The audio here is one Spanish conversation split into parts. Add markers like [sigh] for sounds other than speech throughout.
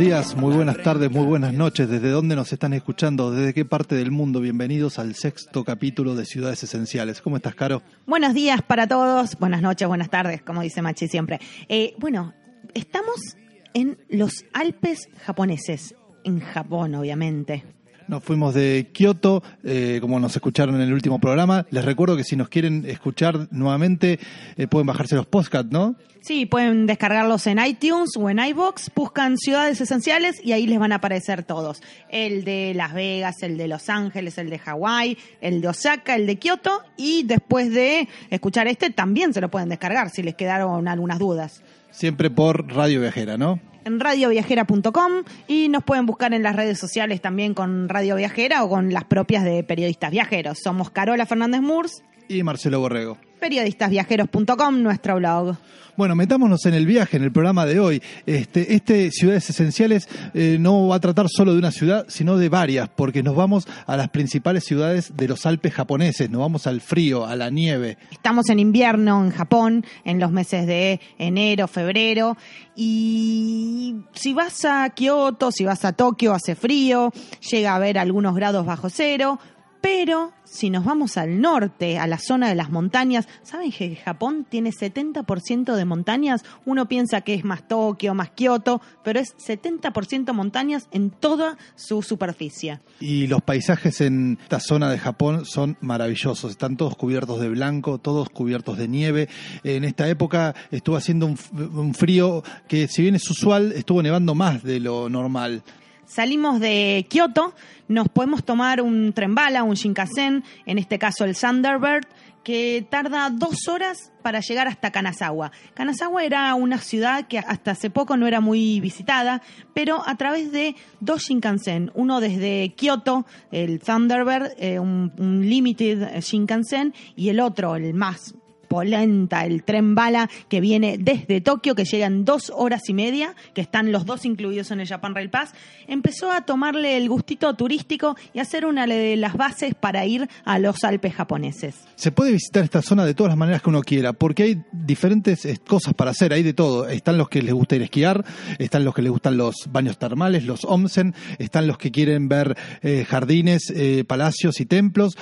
días, muy buenas tardes, muy buenas noches. ¿Desde dónde nos están escuchando? ¿Desde qué parte del mundo? Bienvenidos al sexto capítulo de Ciudades Esenciales. ¿Cómo estás, Caro? Buenos días para todos, buenas noches, buenas tardes, como dice Machi siempre. Eh, bueno, estamos en los Alpes japoneses, en Japón, obviamente. Nos fuimos de Kioto, eh, como nos escucharon en el último programa. Les recuerdo que si nos quieren escuchar nuevamente, eh, pueden bajarse los podcasts, ¿no? Sí, pueden descargarlos en iTunes o en iBox, buscan ciudades esenciales y ahí les van a aparecer todos. El de Las Vegas, el de Los Ángeles, el de Hawái, el de Osaka, el de Kioto y después de escuchar este también se lo pueden descargar si les quedaron algunas dudas. Siempre por Radio Viajera, ¿no? en radioviajera.com y nos pueden buscar en las redes sociales también con Radio Viajera o con las propias de periodistas viajeros. Somos Carola Fernández Murs y Marcelo Borrego. Periodistasviajeros.com, nuestro blog. Bueno, metámonos en el viaje, en el programa de hoy. Este, este Ciudades Esenciales eh, no va a tratar solo de una ciudad, sino de varias, porque nos vamos a las principales ciudades de los Alpes japoneses, nos vamos al frío, a la nieve. Estamos en invierno en Japón, en los meses de enero, febrero, y si vas a Kioto, si vas a Tokio, hace frío, llega a haber algunos grados bajo cero, pero si nos vamos al norte, a la zona de las montañas, ¿saben que Japón tiene 70% de montañas? Uno piensa que es más Tokio, más Kioto, pero es 70% montañas en toda su superficie. Y los paisajes en esta zona de Japón son maravillosos, están todos cubiertos de blanco, todos cubiertos de nieve. En esta época estuvo haciendo un, frío que si bien es usual, estuvo nevando más de lo normal salimos de Kioto, nos podemos tomar un tren bala, un Shinkansen, en este caso el Thunderbird, que tarda dos horas para llegar hasta Kanazawa. Kanazawa era una ciudad que hasta hace poco no era muy visitada, pero a través de dos Shinkansen, uno desde Kioto, el Thunderbird, eh, un, un Limited Shinkansen, y el otro, el más polenta, el tren bala que viene desde Tokio, que llega en dos horas y media, que están los dos incluidos en el Japan Rail Pass, empezó a tomarle el gustito turístico y hacer una de las bases para ir a los Alpes japoneses. Se puede visitar esta zona de todas las maneras que uno quiera, porque hay diferentes eh, cosas para hacer, hay de todo. Están los que les gusta ir a esquiar, están los que les gustan los baños termales, los onsen, están los que quieren ver eh, jardines, eh, palacios y templos.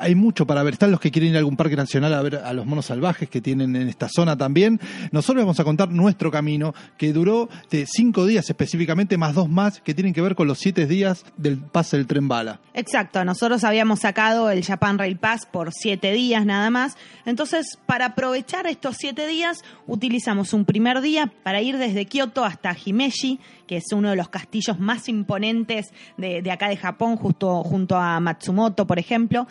Hay mucho para ver. Están los que quieren ir a algún parque nacional a ver a los monos salvajes que tienen en esta zona también. Nosotros vamos a contar nuestro camino que duró de cinco días específicamente, más dos más que tienen que ver con los siete días del pase del tren bala. Exacto, nosotros habíamos sacado el Japan Rail Pass por siete días nada más. Entonces, para aprovechar estos siete días, utilizamos un primer día para ir desde Kioto hasta Himeji, que es uno de los castillos más imponentes de, de acá de Japón, justo junto a Matsumoto, por ejemplo.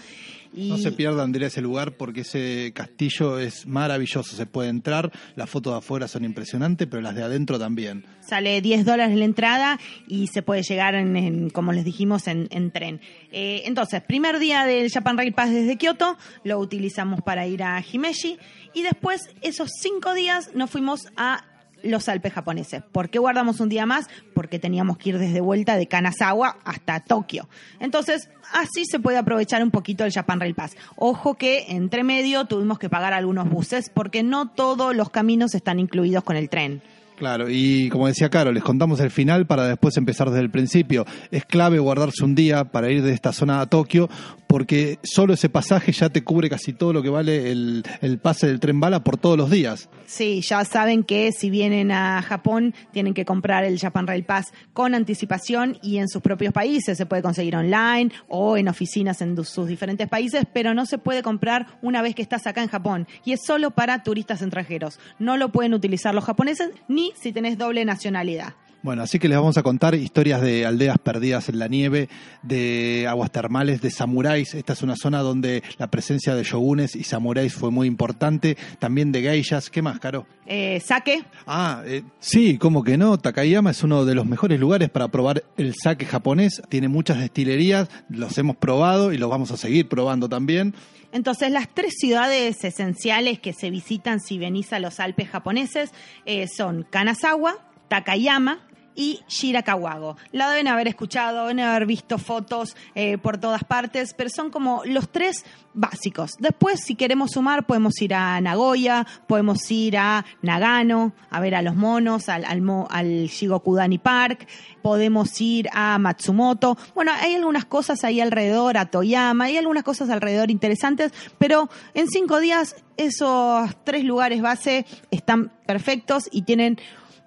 Y No se pierdan de ir a ese lugar porque ese castillo es maravilloso. Se puede entrar, las fotos de afuera son impresionantes, pero las de adentro también. Sale 10 dólares la entrada y se puede llegar, en, en, como les dijimos, en, en tren. Eh, entonces, primer día del Japan Rail Pass desde Kioto, lo utilizamos para ir a Himeji y después, esos cinco días, nos fuimos a los Alpes japoneses. ¿Por qué guardamos un día más? Porque teníamos que ir desde vuelta de Kanazawa hasta Tokio. Entonces, así se puede aprovechar un poquito el Japan Rail Pass. Ojo que entre medio tuvimos que pagar algunos buses porque no todos los caminos están incluidos con el tren. Claro, y como decía Caro, les contamos el final para después empezar desde el principio. Es clave guardarse un día para ir de esta zona a Tokio, porque solo ese pasaje ya te cubre casi todo lo que vale el, pase del tren bala por todos los días. Sí, ya saben que si vienen a Japón tienen que comprar el Japan Rail Pass con anticipación y en sus propios países. Se puede conseguir online o en oficinas en sus diferentes países, pero no se puede comprar una vez que estás acá en Japón. Y es solo para turistas extranjeros. No lo pueden utilizar los japoneses ni si tenés doble nacionalidad. Bueno, así que les vamos a contar historias de aldeas perdidas en la nieve, de aguas termales, de samuráis. Esta es una zona donde la presencia de shogunes y samuráis fue muy importante. También de geishas. ¿Qué más, Caro? Eh, sake. Ah, eh, sí, ¿cómo que no? Takayama es uno de los mejores lugares para probar el sake japonés. Tiene muchas destilerías, los hemos probado y los vamos a seguir probando también. Entonces, las tres ciudades esenciales que se visitan si venís a los Alpes japoneses eh, son Kanazawa, Takayama y Shirakawago. La deben haber escuchado, deben haber visto fotos eh, por todas partes, pero son como los tres básicos. Después, si queremos sumar, podemos ir a Nagoya, podemos ir a Nagano, a ver a los monos, al, al, al Shigokudani Park, podemos ir a Matsumoto. Bueno, hay algunas cosas ahí alrededor, a Toyama, hay algunas cosas alrededor interesantes, pero en cinco días esos tres lugares base están perfectos y tienen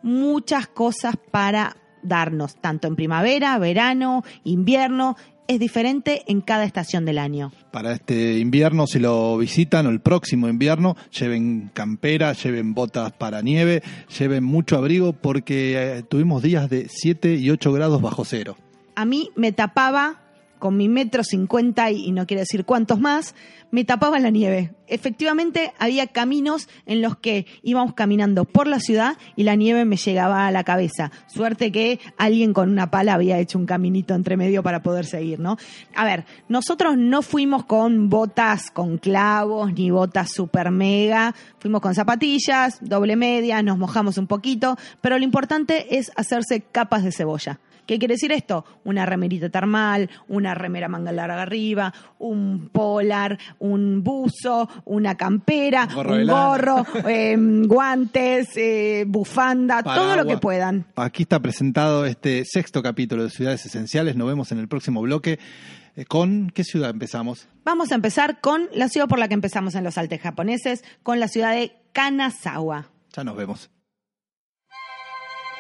muchas cosas para darnos, tanto en primavera, verano, invierno. Es diferente en cada estación del año. Para este invierno, si lo visitan, o el próximo invierno, lleven campera, lleven botas para nieve, lleven mucho abrigo porque eh, tuvimos días de 7 y 8 grados bajo cero. A mí me tapaba con mi metro cincuenta y no quiero decir cuántos más, me tapaba la nieve. Efectivamente, había caminos en los que íbamos caminando por la ciudad y la nieve me llegaba a la cabeza. Suerte que alguien con una pala había hecho un caminito entre medio para poder seguir, ¿no? A ver, nosotros no fuimos con botas con clavos ni botas super mega, fuimos con zapatillas, doble media, nos mojamos un poquito, pero lo importante es hacerse capas de cebolla. ¿Qué quiere decir esto? Una remerita termal, una remera manga larga arriba, un polar, un buzo, una campera, Gorro un gorro, [laughs] eh, guantes, eh, bufanda, todo lo que puedan. Aquí está presentado este sexto capítulo de Ciudades Esenciales. Nos vemos en el próximo bloque. Eh, ¿Con qué ciudad empezamos? Vamos a empezar con la ciudad por la que empezamos en los Alpes japoneses, con la ciudad de Kanazawa. Ya nos vemos.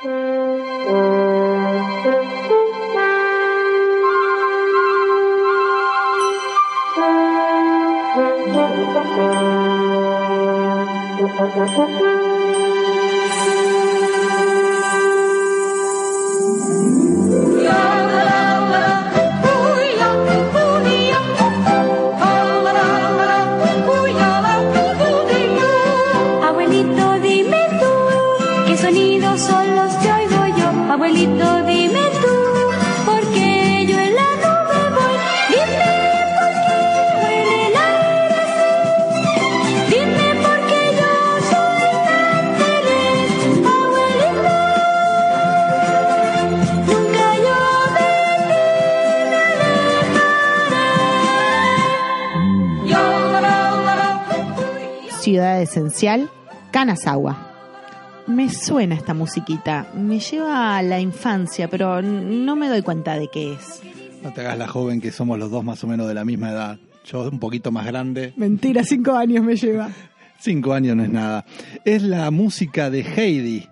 Abuelito, esencial, Kanazawa. Me suena esta musiquita, me lleva a la infancia, pero no me doy cuenta de qué es. No te hagas la joven que somos los dos más o menos de la misma edad. Yo un poquito más grande. Mentira, cinco años me lleva. [laughs] Cinco años no es nada. Es la música de Heidi.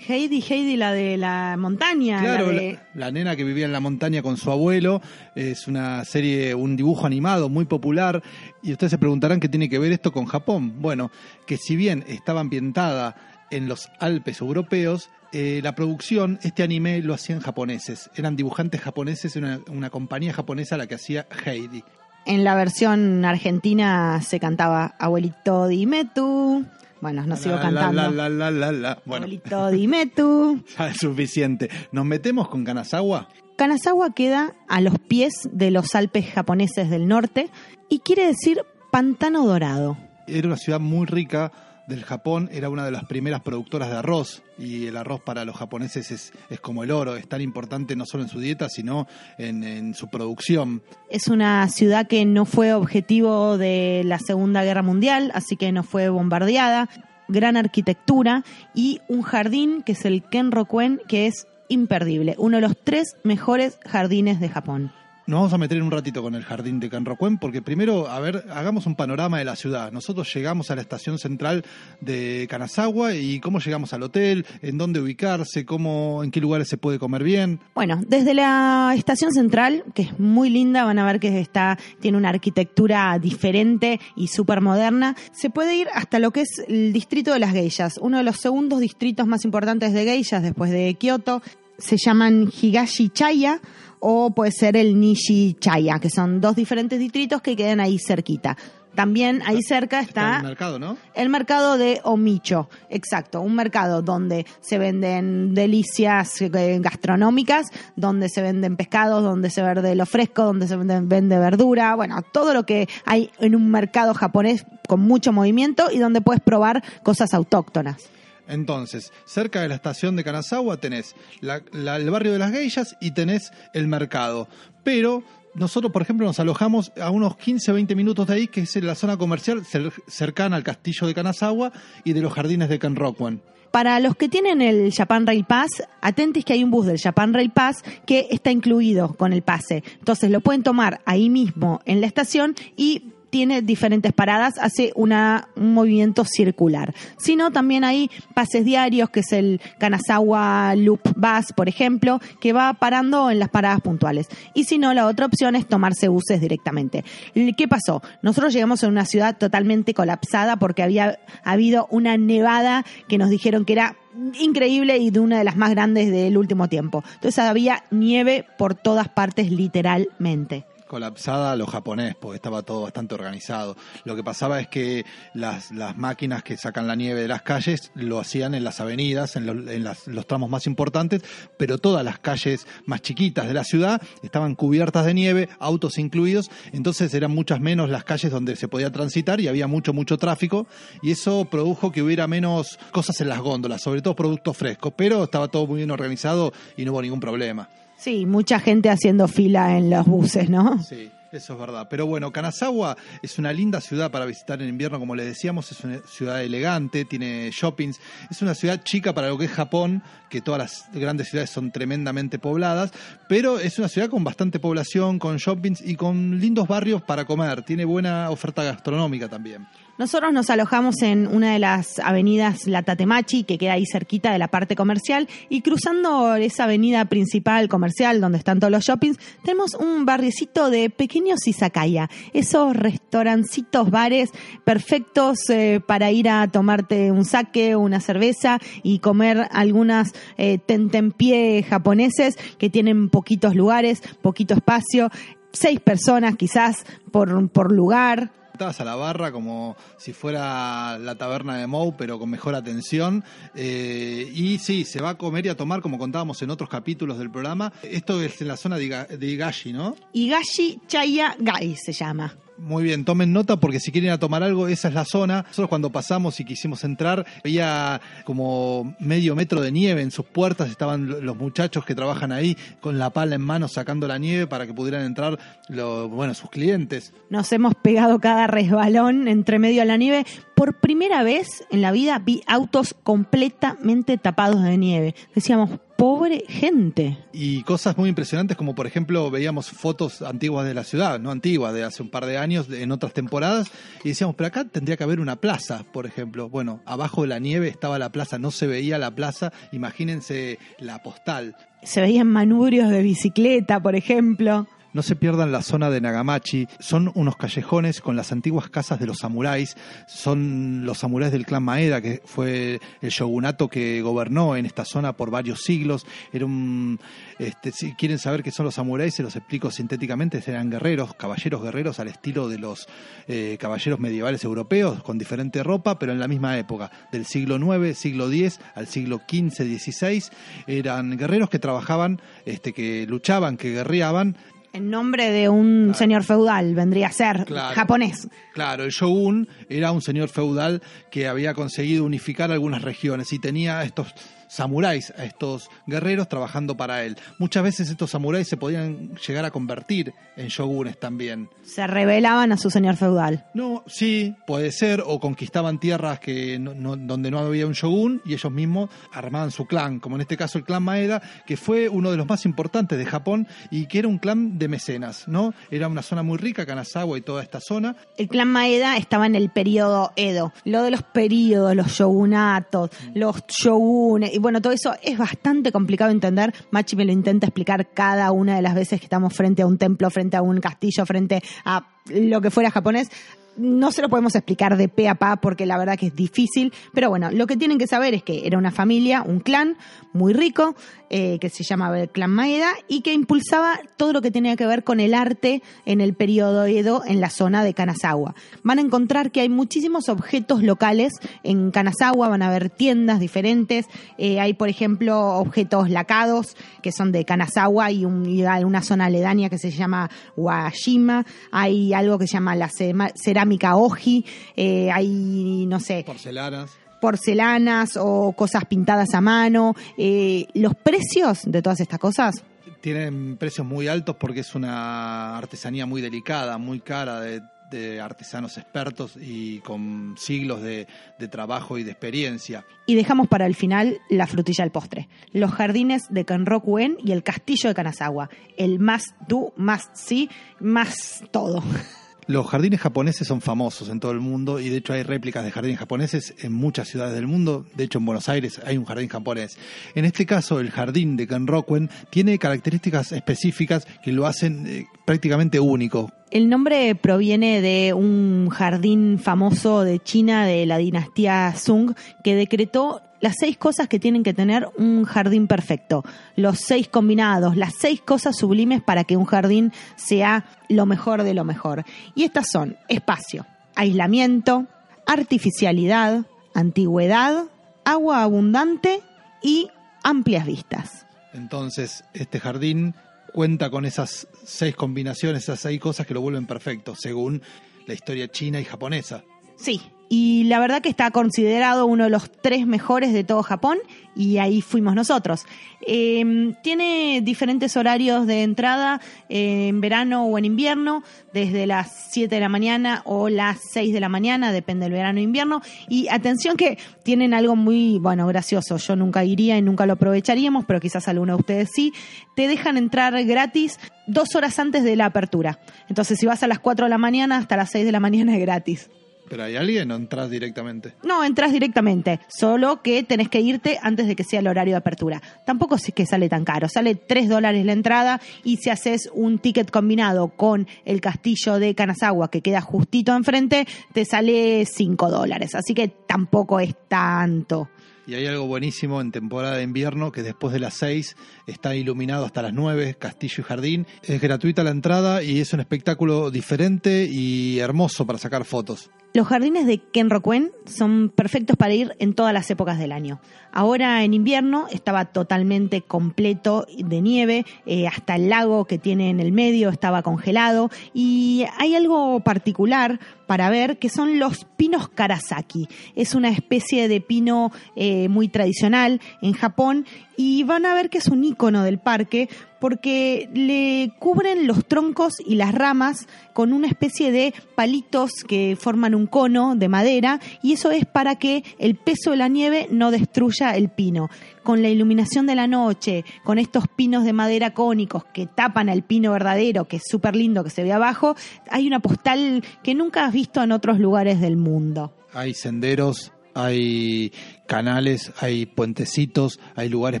Heidi, Heidi, la de la montaña. Claro, la de- la, la nena que vivía en la montaña con su abuelo. Es una serie, un dibujo animado muy popular. Y ustedes se preguntarán qué tiene que ver esto con Japón. Bueno, que si bien estaba ambientada en los Alpes europeos, eh, la producción, este anime lo hacían japoneses. Eran dibujantes japoneses, una, una compañía japonesa la que hacía Heidi. En la versión argentina se cantaba Abuelito, dime tú. Bueno, no sigo La, cantando. La, la, la, la, la. Bueno, Abuelito, dime tú. [laughs] ya es suficiente. ¿Nos metemos con Kanazawa? Kanazawa queda a los pies de los Alpes japoneses del norte y quiere decir pantano dorado. Era una ciudad muy rica del Japón, era una de las primeras productoras de arroz y el arroz para los japoneses es, es como el oro, es tan importante no solo en su dieta, sino en, en su producción. Es una ciudad que no fue objetivo de la Segunda Guerra Mundial, así que no fue bombardeada. gran arquitectura y un jardín que es el Kenrokuen, que es imperdible, uno de los tres mejores jardines de Japón. Nos vamos a meter un ratito con el jardín de Canrocuén, porque primero, a ver, hagamos un panorama de la ciudad. Nosotros llegamos a la estación central de Kanazawa y cómo llegamos al hotel, en dónde ubicarse, cómo, en qué lugares se puede comer bien. Bueno, desde la estación central, que es muy linda, van a ver que está, tiene una arquitectura diferente y súper moderna, se puede ir hasta lo que es el distrito de las geishas, uno de los segundos distritos más importantes de geishas después de Kioto. Se llaman Higashi Chaya o puede ser el Nishi Chaya, que son dos diferentes distritos que quedan ahí cerquita. También ahí cerca está, el mercado, ¿no? el mercado de Omicho, exacto, un mercado donde se venden delicias eh, gastronómicas, donde se venden pescados, donde se vende lo fresco, donde se vende, vende verdura, bueno, todo lo que hay en un mercado japonés con mucho movimiento y donde puedes probar cosas autóctonas. Entonces, cerca de la estación de Kanazawa tenés el barrio de las geishas y tenés el mercado. Pero nosotros, por ejemplo, nos alojamos a unos 15 20 minutos de ahí, que es la zona comercial cer- cercana al castillo de Kanazawa y de los jardines de Kenrokuen. Para los que tienen el Japan Rail Pass, atentis que hay un bus del Japan Rail Pass que está incluido con el pase. Entonces lo pueden tomar ahí mismo en la estación y tiene diferentes paradas, hace una, un movimiento circular. Si no, también hay pases diarios, que es el Kanazawa Loop Bus, por ejemplo, que va parando en las paradas puntuales. Y si no, la otra opción es tomarse buses directamente. ¿Qué pasó? Nosotros llegamos a una ciudad totalmente colapsada porque había habido una nevada que nos dijeron que era increíble y de una de las más grandes del último tiempo. Entonces había nieve por todas partes literalmente. Colapsada a lo japonés, porque estaba todo bastante organizado. Lo que pasaba es que las, las máquinas que sacan la nieve de las calles lo hacían en las avenidas, en, los, en los tramos más importantes, pero todas las calles más chiquitas de la ciudad estaban cubiertas de nieve, autos incluidos, entonces eran muchas menos las calles donde se podía transitar y había mucho, mucho tráfico, y eso produjo que hubiera menos cosas en las góndolas, sobre todo productos frescos, pero estaba todo muy bien organizado y no hubo ningún problema. Sí, mucha gente haciendo fila en los buses, ¿no? Sí, eso es verdad. Pero bueno, Kanazawa es una linda ciudad para visitar en invierno, como les decíamos, es una ciudad elegante, tiene shoppings, es una ciudad chica para lo que es Japón, que todas las grandes ciudades son tremendamente pobladas, pero es una ciudad con bastante población, con shoppings y con lindos barrios para comer, tiene buena oferta gastronómica también. Nosotros nos alojamos en una de las avenidas La Tatemachi, que queda ahí cerquita de la parte comercial, y cruzando esa avenida principal comercial donde están todos los shoppings, tenemos un barriecito de pequeños izakaya, esos restaurancitos, bares perfectos eh, para ir a tomarte un sake, una cerveza y comer algunas eh, tentempié japoneses que tienen poquitos lugares, poquito espacio, seis personas quizás por, por lugar. A la barra como si fuera la taberna de Mou, pero con mejor atención. Eh, y sí, se va a comer y a tomar, como contábamos en otros capítulos del programa. Esto es en la zona de, de Higashi, ¿no? Higashi Chaya Gai se llama. Muy bien, tomen nota porque si quieren tomar algo, esa es la zona. Nosotros cuando pasamos y quisimos entrar, había como medio metro de nieve en sus puertas. Estaban lo- los muchachos que trabajan ahí con la pala en mano sacando la nieve para que pudieran entrar lo- bueno, sus clientes. Nos hemos pegado cada resbalón entre medio de la nieve. Por primera vez en la vida vi autos completamente tapados de nieve. Decíamos, pobre gente. Y cosas muy impresionantes como por ejemplo veíamos fotos antiguas de la ciudad, no antiguas, de hace un par de años, en otras temporadas, y decíamos, pero acá tendría que haber una plaza, por ejemplo. Bueno, abajo de la nieve estaba la plaza, no se veía la plaza, imagínense la postal. Se veían manubrios de bicicleta, por ejemplo. No se pierdan la zona de Nagamachi, son unos callejones con las antiguas casas de los samuráis, son los samuráis del clan Maeda, que fue el shogunato que gobernó en esta zona por varios siglos. Era un, este, si quieren saber qué son los samuráis, se los explico sintéticamente, eran guerreros, caballeros guerreros al estilo de los eh, caballeros medievales europeos, con diferente ropa, pero en la misma época, del siglo IX, siglo X al siglo XV, XVI, eran guerreros que trabajaban, este, que luchaban, que guerreaban, En nombre de un señor feudal, vendría a ser Claro. japonés. Claro, el shogun era un señor feudal que había conseguido unificar algunas regiones y tenía estos samuráis, a estos guerreros trabajando para él. Muchas veces estos samuráis se podían llegar a convertir en shogunes también. Se rebelaban a su señor feudal. No, sí, puede ser, o conquistaban tierras que no- no- donde no había un shogun y ellos mismos armaban su clan, como en este caso el clan Maeda, que fue uno de los más importantes de Japón y que era un clan de mecenas, ¿no? Era una zona muy rica, Kanazawa y toda esta zona, El clan Maeda estaba en el periodo Edo. Lo de los periodos, los shogunatos, los shogunes, y bueno, todo eso es bastante complicado de entender. Machi me lo intenta explicar cada una de las veces que estamos frente a un templo, frente a un castillo, frente a lo que fuera japonés. No se lo podemos explicar de pe a pa porque la verdad que es difícil, pero bueno, lo que tienen que saber es que era una familia, un clan muy rico, eh, que se llamaba el clan Maeda y que impulsaba todo lo que tenía que ver con el arte en el periodo Edo en la zona de Kanazawa. Van a encontrar que hay muchísimos objetos locales en Kanazawa, van a ver tiendas diferentes, eh, hay por ejemplo objetos lacados que son de Kanazawa y, un- una zona aledaña que se llama Washima, hay algo que se llama la cema- cerámica Oji, eh, hay no sé, porcelanas. porcelanas o cosas pintadas a mano. Eh, los precios de todas estas cosas, Tienen precios muy altos porque es una artesanía muy delicada, muy cara, de, de artesanos expertos y con siglos de, de trabajo y de experiencia. y dejamos para el final la frutilla del postre. Los jardines de Kenroku-en y el castillo de Kanazawa. El más do, más sí, más todo. [laughs] Los jardines japoneses son famosos en todo el mundo y de hecho hay réplicas de jardines japoneses en muchas ciudades del mundo. De hecho en Buenos Aires hay un jardín japonés. En este caso el jardín de Kenrokuen tiene características específicas que lo hacen eh, prácticamente único. El nombre proviene de un jardín famoso de China de la dinastía Sung que decretó las seis cosas que tienen que tener un jardín perfecto, los seis combinados, las seis cosas sublimes para que un jardín sea lo mejor de lo mejor. Y estas son espacio, aislamiento, artificialidad, antigüedad, agua abundante y amplias vistas. Entonces este jardín cuenta con esas seis combinaciones, esas seis cosas que lo vuelven perfecto, según la historia china y japonesa. Sí, y la verdad que está considerado uno de los tres mejores de todo Japón y ahí fuimos nosotros. Eh, tiene diferentes horarios de entrada eh, en verano o en invierno, desde las 7 de la mañana o las 6 de la mañana, depende del verano o invierno. Y atención que tienen algo muy, bueno, gracioso. Yo nunca iría y nunca lo aprovecharíamos, pero quizás alguno de ustedes sí. Te dejan entrar gratis dos horas antes de la apertura. Entonces, si vas a las 4 de la mañana, hasta las 6 de la mañana es gratis. Pero hay alguien o entras directamente. No, entras directamente, solo que tenés que irte antes de que sea el horario de apertura. Tampoco es que sale tan caro, sale 3 dólares la entrada y si haces un ticket combinado con el castillo de Kanazawa que queda justito enfrente, te sale 5 dólares. Así que tampoco es tanto. Y hay algo buenísimo en temporada de invierno que después de las 6 está iluminado hasta las 9, castillo y jardín. Es gratuita la entrada y es un espectáculo diferente y hermoso para sacar fotos. Los jardines de Kenrokuen son perfectos para ir en todas las épocas del año. Ahora en invierno estaba totalmente completo de nieve, eh, hasta el lago que tiene en el medio estaba congelado y hay algo particular para ver que son los pinos Karasaki. Es una especie de pino eh, muy tradicional en Japón y van a ver que es un icono del parque porque le cubren los troncos y las ramas con una especie de palitos que forman un cono de madera y eso es para que el peso de la nieve no destruya el pino. Con la iluminación de la noche, con estos pinos de madera cónicos que tapan al pino verdadero, que es súper lindo que se ve abajo, hay una postal que nunca has visto en otros lugares del mundo. Hay senderos, hay canales, hay puentecitos, hay lugares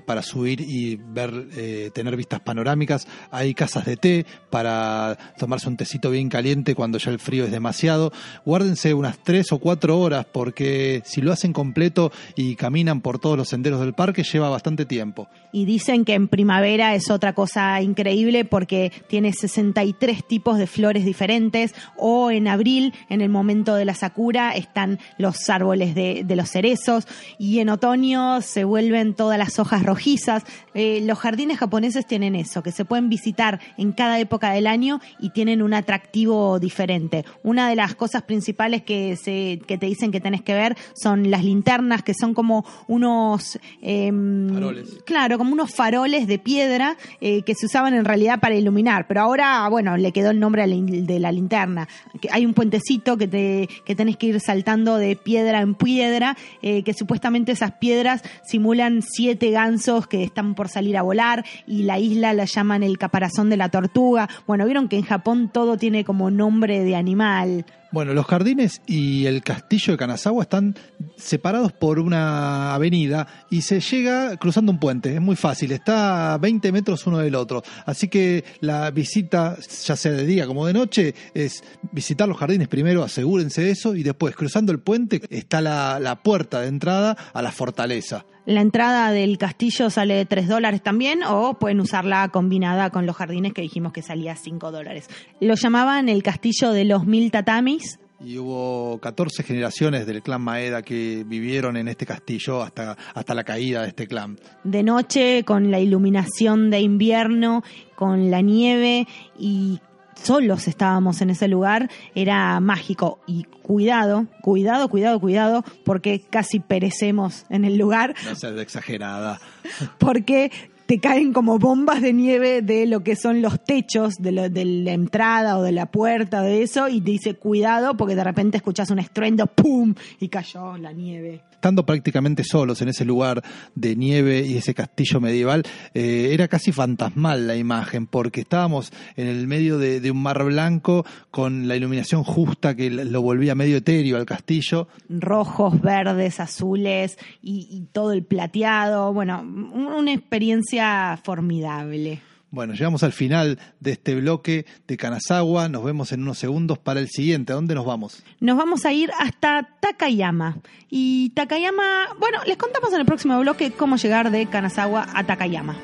para subir y ver, eh, tener vistas panorámicas, hay casas de té para tomarse un tecito bien caliente cuando ya el frío es demasiado. Guárdense unas tres o cuatro horas porque si lo hacen completo y caminan por todos los senderos del parque lleva bastante tiempo. Y dicen que en primavera es otra cosa increíble porque tiene 63 tipos de flores diferentes o en abril, en el momento de la sakura, están los árboles de, de los cerezos y en otoño se vuelven todas las hojas rojizas. Eh, los jardines japoneses tienen eso, que se pueden visitar en cada época del año y tienen un atractivo diferente. Una de las cosas principales que, se, que te dicen que tenés que ver son las linternas, que son como unos... em, Faroles. Claro, como unos faroles de piedra eh, que se usaban en realidad para iluminar, pero ahora, bueno, le quedó el nombre de la linterna. Hay un puentecito que, te, que tenés que ir saltando de piedra en piedra, eh, que supuestamente esas piedras simulan siete gansos que están por salir a volar y la isla la llaman el caparazón de la tortuga. Bueno, vieron que en Japón todo tiene como nombre de animal. Bueno, los jardines y el castillo de Kanazawa están separados por una avenida y se llega cruzando un puente. Es muy fácil, está a 20 metros uno del otro. Así que la visita, ya sea de día como de noche, es visitar los jardines primero, asegúrense de eso, y después cruzando el puente está la, la puerta de entrada a la fortaleza. La entrada del castillo sale 3 dólares también o pueden usarla combinada con los jardines que dijimos que salía 5 dólares. Lo llamaban el castillo de los mil tatamis. Y hubo 14 generaciones del clan Maeda que vivieron en este castillo hasta, hasta la caída de este clan. De noche, con la iluminación de invierno, con la nieve y solos estábamos en ese lugar, era mágico. Y cuidado, cuidado, cuidado, cuidado, porque casi perecemos en el lugar, No seas exagerada. [laughs] porque te caen como bombas de nieve de lo que son los techos de, lo- de la entrada o de la puerta de eso y te dice cuidado porque de repente escuchas un estruendo, ¡pum! y cayó la nieve. Estando prácticamente solos en ese lugar de nieve y ese castillo medieval, eh, era casi fantasmal la imagen, porque estábamos en el medio de, un mar blanco con la iluminación justa que lo volvía medio etéreo al castillo. rojos, verdes, azules y, y todo el plateado. Bueno, un- una experiencia formidable. Bueno, llegamos al final de este bloque de Kanazawa, nos vemos en unos segundos para el siguiente. ¿A dónde nos vamos? Nos vamos a ir hasta Takayama. Y Takayama, bueno, les contamos en el próximo bloque cómo llegar de Kanazawa a Takayama.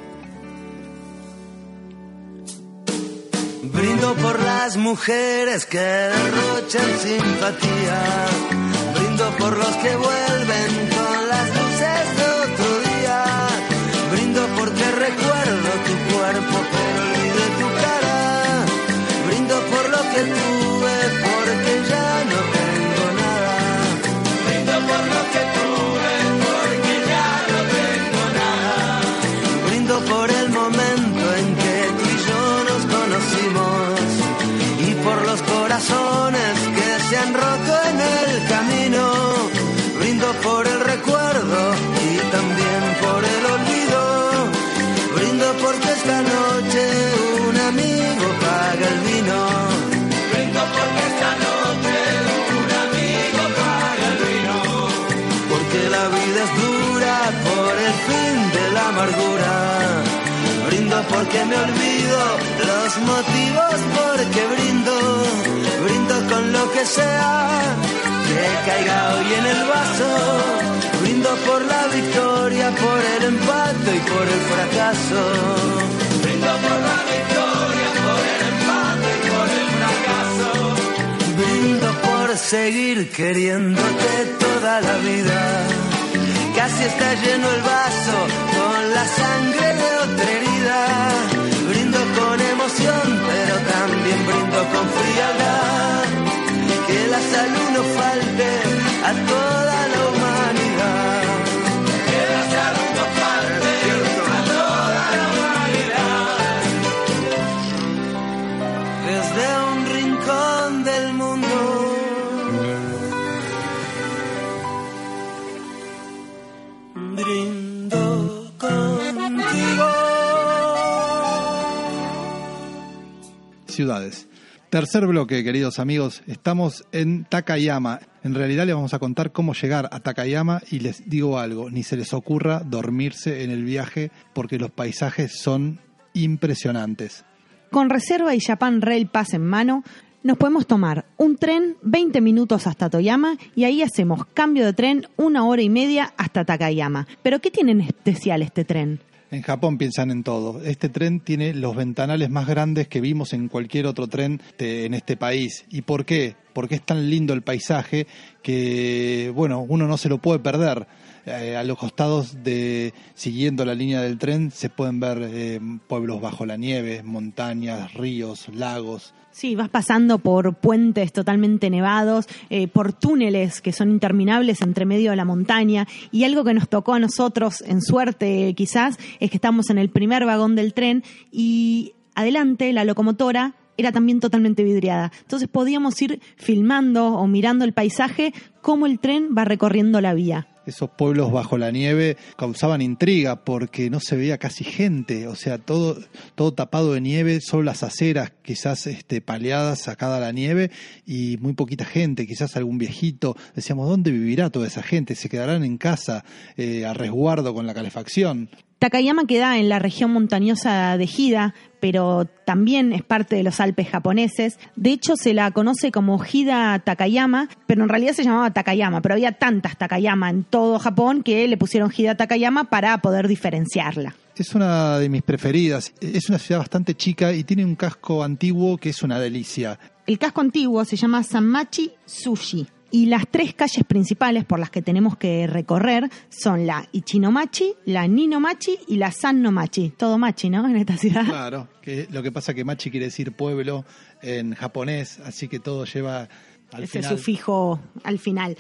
Brindo por las mujeres que derrochan simpatía. Brindo por los que vuelven corazones que se han roto en el camino. Brindo por el recuerdo y también por el olvido. Brindo porque esta noche un amigo paga el vino. Brindo porque esta noche un amigo paga el vino. Porque la vida es dura por el fin de la amargura. Brindo porque me olvido los motivos porque brindo. Brindo con lo que sea que caiga hoy en el vaso. Brindo por la victoria, por el empate y por el fracaso. Brindo por la victoria, por el empate y por el fracaso. Brindo por seguir queriéndote toda la vida. Casi está lleno el vaso con la sangre de otra herida. Brindo con emoción, pero también brindo con frialdad. No falte a toda la humanidad. Que falte a toda la humanidad. Desde un rincón del mundo. brindo contigo. Ciudades. Tercer bloque, queridos amigos. Estamos en Takayama. En realidad les vamos a contar cómo llegar a Takayama y les digo algo, ni se les ocurra dormirse en el viaje porque los paisajes son impresionantes. Con reserva y Japan Rail Pass en mano, nos podemos tomar un tren 20 minutos hasta Toyama y ahí hacemos cambio de tren una hora y media hasta Takayama. ¿Pero qué tiene en especial este tren? En Japón piensan en todo. Este tren tiene los ventanales más grandes que vimos en cualquier otro tren de- en este país. ¿Y por qué? Porque es tan lindo el paisaje que, bueno, uno no se lo puede perder. eh, a los costados de, siguiendo la línea del tren, se pueden ver eh, pueblos bajo la nieve, montañas, ríos, lagos. Sí, vas pasando por puentes totalmente nevados, eh, por túneles que son interminables entre medio de la montaña. Y algo que nos tocó a nosotros, en suerte quizás, es que estamos en el primer vagón del tren y adelante la locomotora era también totalmente vidriada. Entonces podíamos ir filmando o mirando el paisaje cómo el tren va recorriendo la vía. Esos pueblos bajo la nieve causaban intriga porque no se veía casi gente, o sea, todo, todo tapado de nieve, solo las aceras quizás este, paleadas, sacada la nieve y muy poquita gente, quizás algún viejito. Decíamos, ¿dónde vivirá toda esa gente? ¿Se quedarán en casa eh, a resguardo con la calefacción? Takayama queda en la región montañosa de Hida, pero también es parte de los Alpes japoneses. De hecho, se la conoce como Hida Takayama, pero en realidad se llamaba Takayama, pero había tantas Takayama en todo Japón que le pusieron Hida Takayama para poder diferenciarla. Es una de mis preferidas. Es una ciudad bastante chica y tiene un casco antiguo que es una delicia. El casco antiguo se llama Sanmachi Sushi. Y las tres calles principales por las que tenemos que recorrer son la Ichinomachi, la Ninomachi y la Sannomachi. Todo machi, ¿no? [laughs] En esta ciudad. Claro, que lo que pasa que machi quiere decir pueblo en japonés, así que todo lleva al Ese final. sufijo al final.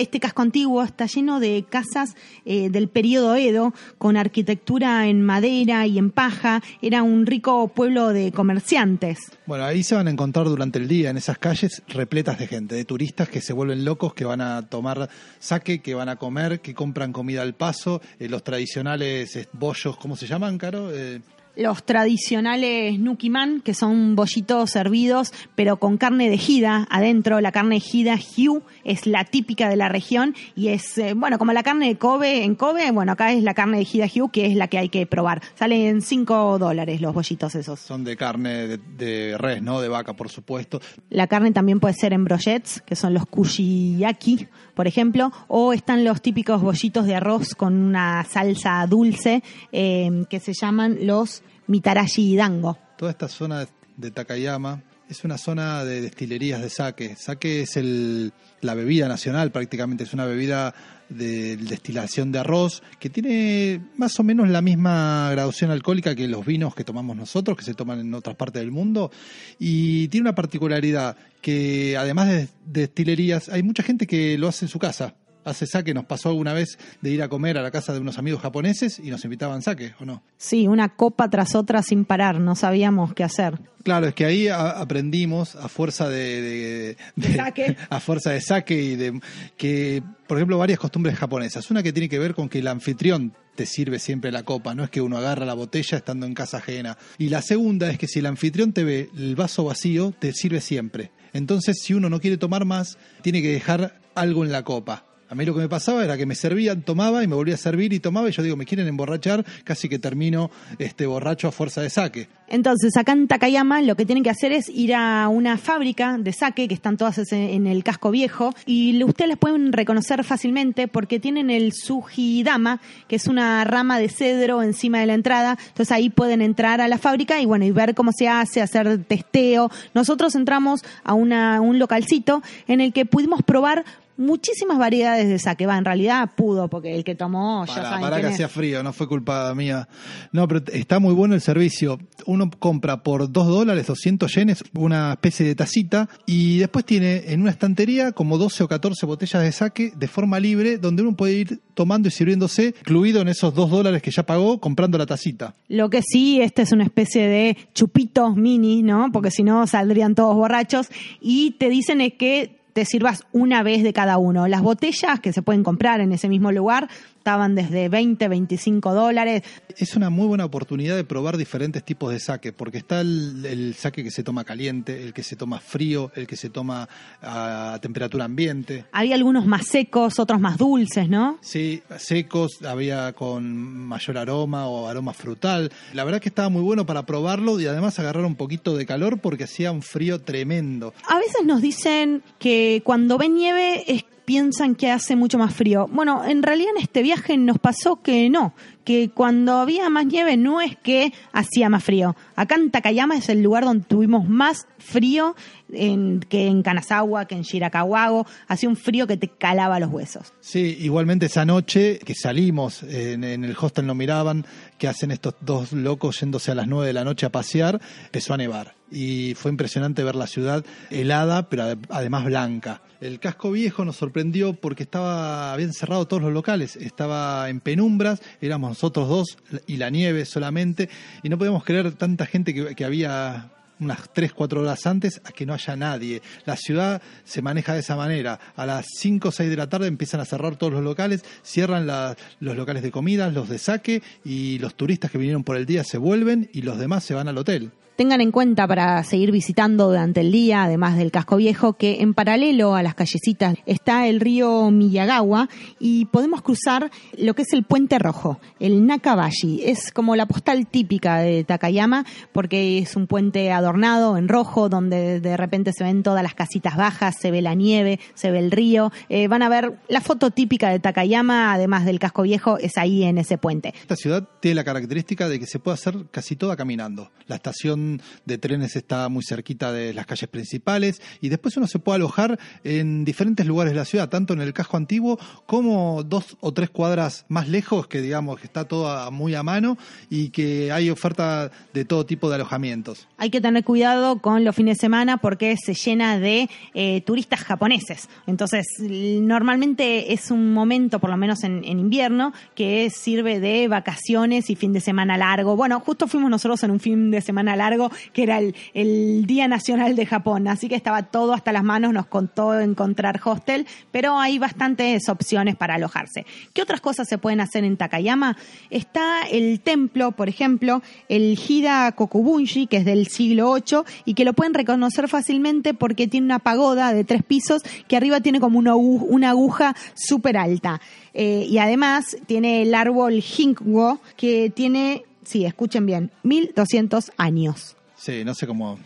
Este casco antiguo está lleno de casas eh, del periodo Edo, con arquitectura en madera y en paja. Era un rico pueblo de comerciantes. Bueno, ahí se van a encontrar durante el día en esas calles repletas de gente, de turistas que se vuelven locos, que van a tomar saque, que van a comer, que compran comida al paso, eh, los tradicionales bollos, ¿cómo se llaman, Caro? Eh, Los tradicionales nukiman, que son bollitos servidos, pero con carne de jida adentro. La carne de jida Hyu es la típica de la región y es, eh, bueno, como la carne de Kobe en Kobe, bueno, acá es la carne de jida Hyu, que es la que hay que probar. Salen 5 dólares los bollitos esos. son de carne de, de res, ¿no? De vaca, por supuesto. La carne también puede ser en brochets, que son los kushiyaki, por ejemplo, o están los típicos bollitos de arroz con una salsa dulce eh, que se llaman los mitarashi dango. Toda esta zona de Takayama es una zona de destilerías de sake. Sake es el, la bebida nacional prácticamente, es una bebida de destilación de arroz que tiene más o menos la misma graduación alcohólica que los vinos que tomamos nosotros, que se toman en otras partes del mundo, y tiene una particularidad que además de destilerías, hay mucha gente que lo hace en su casa. Hace sake, nos pasó alguna vez de ir a comer a la casa de unos amigos japoneses y nos invitaban sake, ¿o no? Sí, una copa tras otra sin parar, no sabíamos qué hacer. Claro, es que ahí aprendimos a fuerza de, de- [laughs] a fuerza de saque y de que, por ejemplo, varias costumbres japonesas. Una que tiene que ver con que el anfitrión te sirve siempre la copa, no es que uno agarra la botella estando en casa ajena. Y la segunda es que si el anfitrión te ve el vaso vacío, te sirve siempre. Entonces, si uno no quiere tomar más, tiene que dejar algo en la copa. A mí lo que me pasaba era que me servían, tomaba y me volvía a servir y tomaba y yo digo, me quieren emborrachar, casi que termino este borracho a fuerza de saque. Entonces, acá en Takayama lo que tienen que hacer es ir a una fábrica de sake, que están todas en el casco viejo, y ustedes las pueden reconocer fácilmente porque tienen el Sujidama, que es una rama de cedro encima de la entrada. Entonces ahí pueden entrar a la fábrica y bueno, y ver cómo se hace, hacer testeo. Nosotros entramos a una, un localcito en el que pudimos probar muchísimas variedades de sake. Va, en realidad pudo, porque el que tomó ya Para, saben para que es. hacía frío, no fue culpa mía. No, pero está muy bueno el servicio. Uno compra por 2 dólares, 200 yenes, una especie de tacita y después tiene en una estantería como 12 o 14 botellas de saque de forma libre donde uno puede ir tomando y sirviéndose, incluido en esos 2 dólares que ya pagó comprando la tacita. Lo que sí, este es una especie de chupito mini, ¿no? Porque si no saldrían todos borrachos. Y te dicen es que te sirvas una vez de cada uno. Las botellas que se pueden comprar en ese mismo lugar estaban desde 20, 25 dólares. Es una muy buena oportunidad de probar diferentes tipos de saque, porque está el, el saque que se toma caliente, el que se toma frío, el que se toma a temperatura ambiente. Había algunos más secos, otros más dulces, ¿no? Sí, secos, había con mayor aroma o aroma frutal. La verdad que estaba muy bueno para probarlo y además agarrar un poquito de calor porque hacía un frío tremendo. A veces nos dicen que cuando ven nieve es- piensan que hace mucho más frío. Bueno, en realidad en este viaje nos pasó que no, que cuando había más nieve no es que hacía más frío. Acá en Takayama es el lugar donde tuvimos más frío en, que en Kanazawa, que en Shirakawago. Hacía un frío que te calaba los huesos. Sí, igualmente esa noche que salimos, en, en el hostel no miraban, que hacen estos dos locos yéndose a las nueve de la noche a pasear, empezó a nevar. Y fue impresionante ver la ciudad helada, pero ade- además blanca. El casco viejo nos sorprendió porque estaba, habían cerrado todos los locales, estaba en penumbras, éramos nosotros dos y la nieve solamente, y no podíamos creer tanta gente que, había unas 3, 4 horas antes a que no haya nadie. La ciudad se maneja de esa manera. A las 5 o 6 de la tarde empiezan a cerrar todos los locales, cierran los locales de comida, los de saque y los turistas que vinieron por el día se vuelven y los demás se van al hotel. Tengan en cuenta para seguir visitando durante el día, además del casco viejo, que en paralelo a las callecitas está el río Miyagawa y podemos cruzar lo que es el puente rojo, el Nakabashi. Es como la postal típica de Takayama porque es un puente adornado en rojo donde de repente se ven todas las casitas bajas, se ve la nieve, se ve el río. Eh, van a ver la foto típica de Takayama, además del casco viejo, es ahí en ese puente. Esta ciudad tiene la característica de que se puede hacer casi toda caminando. La estación de trenes está muy cerquita de las calles principales y después uno se puede alojar en diferentes lugares de la ciudad, tanto en el casco antiguo como dos o tres cuadras más lejos, que digamos que está todo muy a mano y que hay oferta de todo tipo de alojamientos. Hay que tener cuidado con los fines de semana porque se llena de eh, turistas japoneses. Entonces, normalmente es un momento, por lo menos en, en invierno, que sirve de vacaciones y fin de semana largo. Bueno, justo fuimos nosotros en un fin de semana largo, que era el, Día Nacional de Japón. Así que estaba todo hasta las manos, nos contó encontrar hostel, pero hay bastantes opciones para alojarse. ¿Qué otras cosas se pueden hacer en Takayama? Está el templo, por ejemplo, el Hida Kokubunshi, que es del siglo VIII y que lo pueden reconocer fácilmente porque tiene una pagoda de tres pisos que arriba tiene como una, una aguja súper alta. Eh, y además tiene el árbol Hinkgo que tiene, sí, escuchen bien, 1200 años. Sí, no sé cómo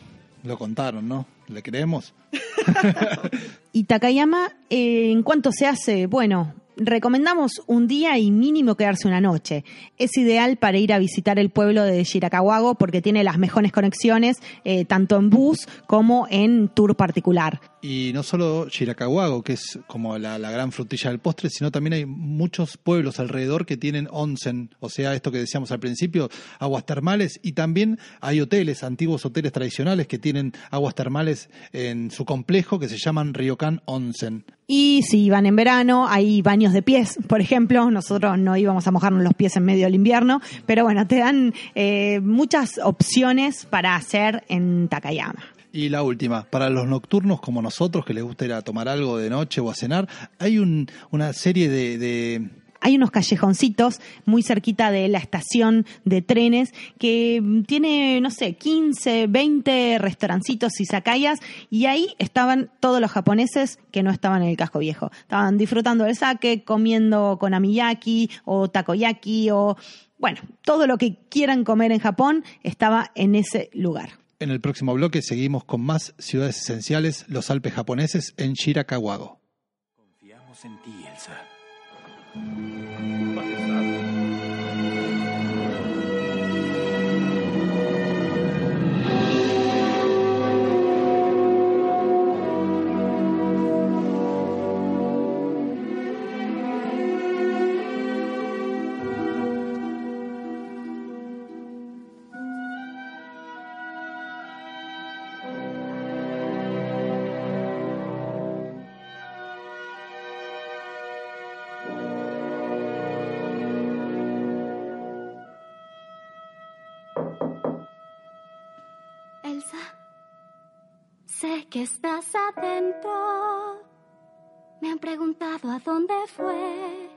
lo contaron, ¿no? ¿Le creemos? [laughs] Y Takayama, eh, ¿en cuánto se hace? Bueno, recomendamos un día y mínimo quedarse una noche. Es ideal para ir a visitar el pueblo de Shirakawago porque tiene las mejores conexiones, eh, tanto en bus como en tour particular. Y no solo Shirakawago, que es como la, gran frutilla del postre, sino también hay muchos pueblos alrededor que tienen onsen, o sea, esto que decíamos al principio, aguas termales, y también hay hoteles, antiguos hoteles tradicionales que tienen aguas termales en su complejo que se llaman Ryokan Onsen. Y si van en verano, hay baños de pies, por ejemplo. Nosotros no íbamos a mojarnos los pies en medio del invierno, pero bueno, te dan eh, muchas opciones para hacer en Takayama. Y la última, para los nocturnos como nosotros, que les gusta ir a tomar algo de noche o a cenar, hay un- una serie de- hay unos callejoncitos muy cerquita de la estación de trenes que tiene, no sé, 15, 20 restaurancitos y zacayas y ahí estaban todos los japoneses que no estaban en el casco viejo. Estaban disfrutando del sake, comiendo con amiyaki o takoyaki o, bueno, todo lo que quieran comer en Japón estaba en ese lugar. En el próximo bloque seguimos con más ciudades esenciales, los Alpes japoneses en Shirakawago. Confiamos en ti, Elsa. Que estás adentro. Me han preguntado a dónde fue.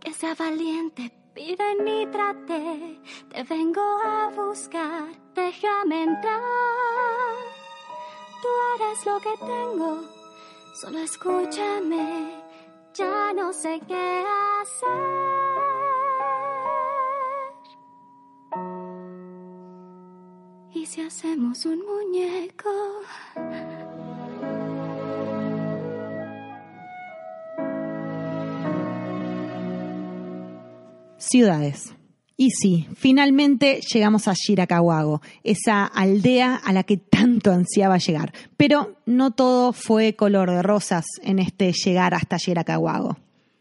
Que sea valiente, piden y trate. Te vengo a buscar, déjame entrar. Tú eres lo que tengo, solo escúchame. Ya no sé qué hacer. ¿Y si hacemos un muñeco? Ciudades. Y sí, finalmente llegamos a Shirakawago, esa aldea a la que tanto ansiaba llegar. Pero no todo fue color de rosas en este llegar hasta Shirakawago.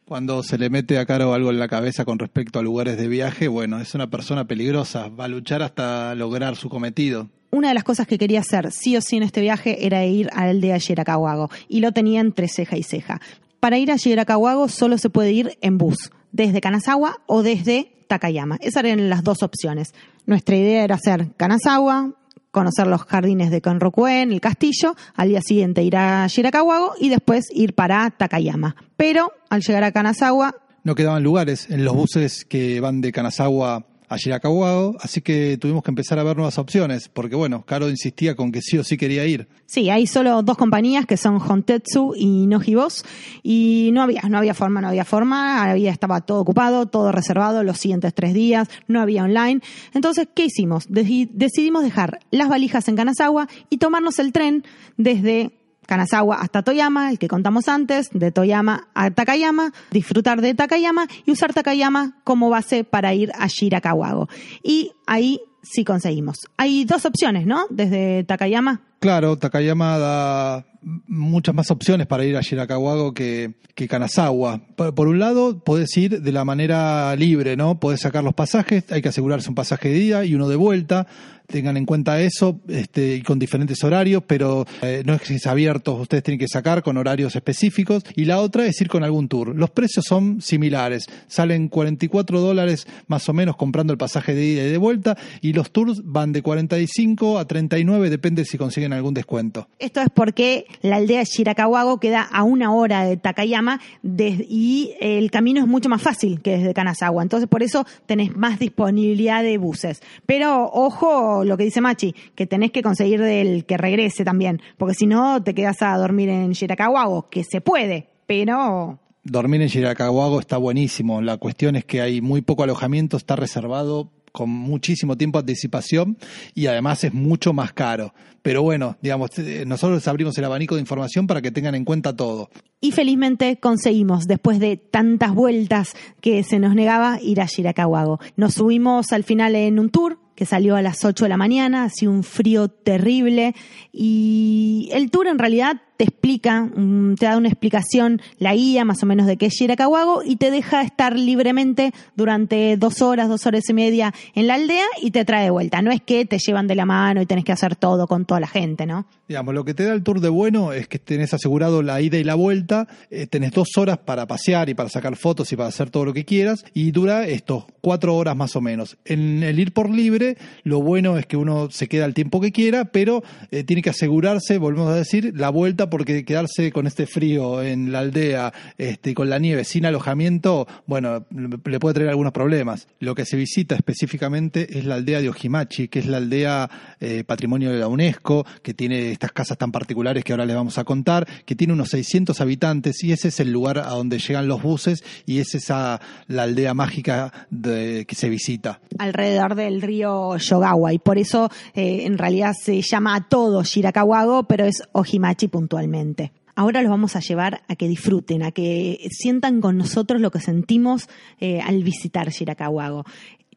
Cuando se le mete a Caro algo en la cabeza con respecto a lugares de viaje, bueno, es una persona peligrosa, va a luchar hasta lograr su cometido. Una de las cosas que quería hacer sí o sí en este viaje era ir a la aldea y lo tenía entre ceja y ceja. Para ir a Shirakawago solo se puede ir en bus, desde Kanazawa o desde Takayama. Esas eran las dos opciones. Nuestra idea era hacer Kanazawa, conocer los jardines de Konrokuen, el castillo, al día siguiente ir a Shirakawago y después ir para Takayama. Pero al llegar a Kanazawa, No quedaban lugares en los buses que van de Kanazawa a Shirakawa, así que tuvimos que empezar a ver nuevas opciones, porque bueno, Caro insistía con que sí o sí quería ir. sí, hay solo dos compañías que son Hontetsu y Nojibos y no había, no había forma, no había forma, había, estaba todo ocupado, todo reservado los siguientes tres días, no había online. Entonces, ¿qué hicimos? Deci- decidimos dejar las valijas en Kanazawa y tomarnos el tren desde Kanazawa hasta Toyama, el que contamos antes, de Toyama a Takayama, disfrutar de Takayama y usar Takayama como base para ir a Shirakawago. Y ahí sí conseguimos. Hay dos opciones, ¿no? Desde Takayama. Claro, Takayama da muchas más opciones para ir a Shirakawago que, que Kanazawa. Por, por un lado, podés ir de la manera libre, ¿no? Podés sacar los pasajes, hay que asegurarse un pasaje de ida y uno de vuelta. Tengan en cuenta eso, este, y con diferentes horarios, pero eh, no es que es abierto, ustedes tienen que sacar con horarios específicos. Y la otra es ir con algún tour. Los precios son similares, salen 44 dólares más o menos comprando el pasaje de ida y de vuelta, y los tours van de 45 a 39, depende si consiguen algún descuento. Esto es porque la aldea de Shirakawago queda a una hora de Takayama y el camino es mucho más fácil que desde Kanazawa. Entonces, por eso tenés más disponibilidad de buses. Pero ojo lo que dice Machi, que tenés que conseguir del que regrese también, porque si no te quedas a dormir en Shirakawago, que se puede, pero Dormir en Shirakawago está buenísimo. La cuestión es que hay muy poco alojamiento, está reservado con muchísimo tiempo de anticipación y además es mucho más caro. Pero bueno, digamos, eh, nosotros abrimos el abanico de información para que tengan en cuenta todo. Y felizmente conseguimos, después de tantas vueltas que se nos negaba, ir a Shirakawago. Nos subimos al final en un tour que salió a las 8 de la mañana, hacía un frío terrible y el tour en realidad te explica, mm, te da una explicación, la guía más o menos de qué es Shirakawago y te deja estar libremente durante dos horas, dos horas y media en la aldea y te trae de vuelta. No es que te llevan de la mano y tenés que hacer todo con toda la gente, ¿no? Digamos, lo que te da el tour de bueno es que tenés asegurado la ida y la vuelta, eh, tenés dos horas para pasear y para sacar fotos y para hacer todo lo que quieras, y dura esto, cuatro horas más o menos. En el ir por libre, lo bueno es que uno se queda el tiempo que quiera, pero eh, tiene que asegurarse, volvemos a decir, la vuelta, porque quedarse con este frío en la aldea, este, con la nieve, sin alojamiento, bueno, le puede traer algunos problemas. Lo que se visita específicamente es la aldea de Ojimachi, que es la aldea eh, patrimonio de la UNESCO, que tiene estas casas tan particulares que ahora les vamos a contar, que tiene unos 600 habitantes y ese es el lugar a donde llegan los buses y es esa la aldea mágica que se visita. alrededor del río Yogawa y por eso eh, en realidad se llama a todo Shirakawago, pero es Ojimachi Ahora los vamos a llevar a que disfruten, a que sientan con nosotros lo que sentimos eh, al visitar Shirakawago.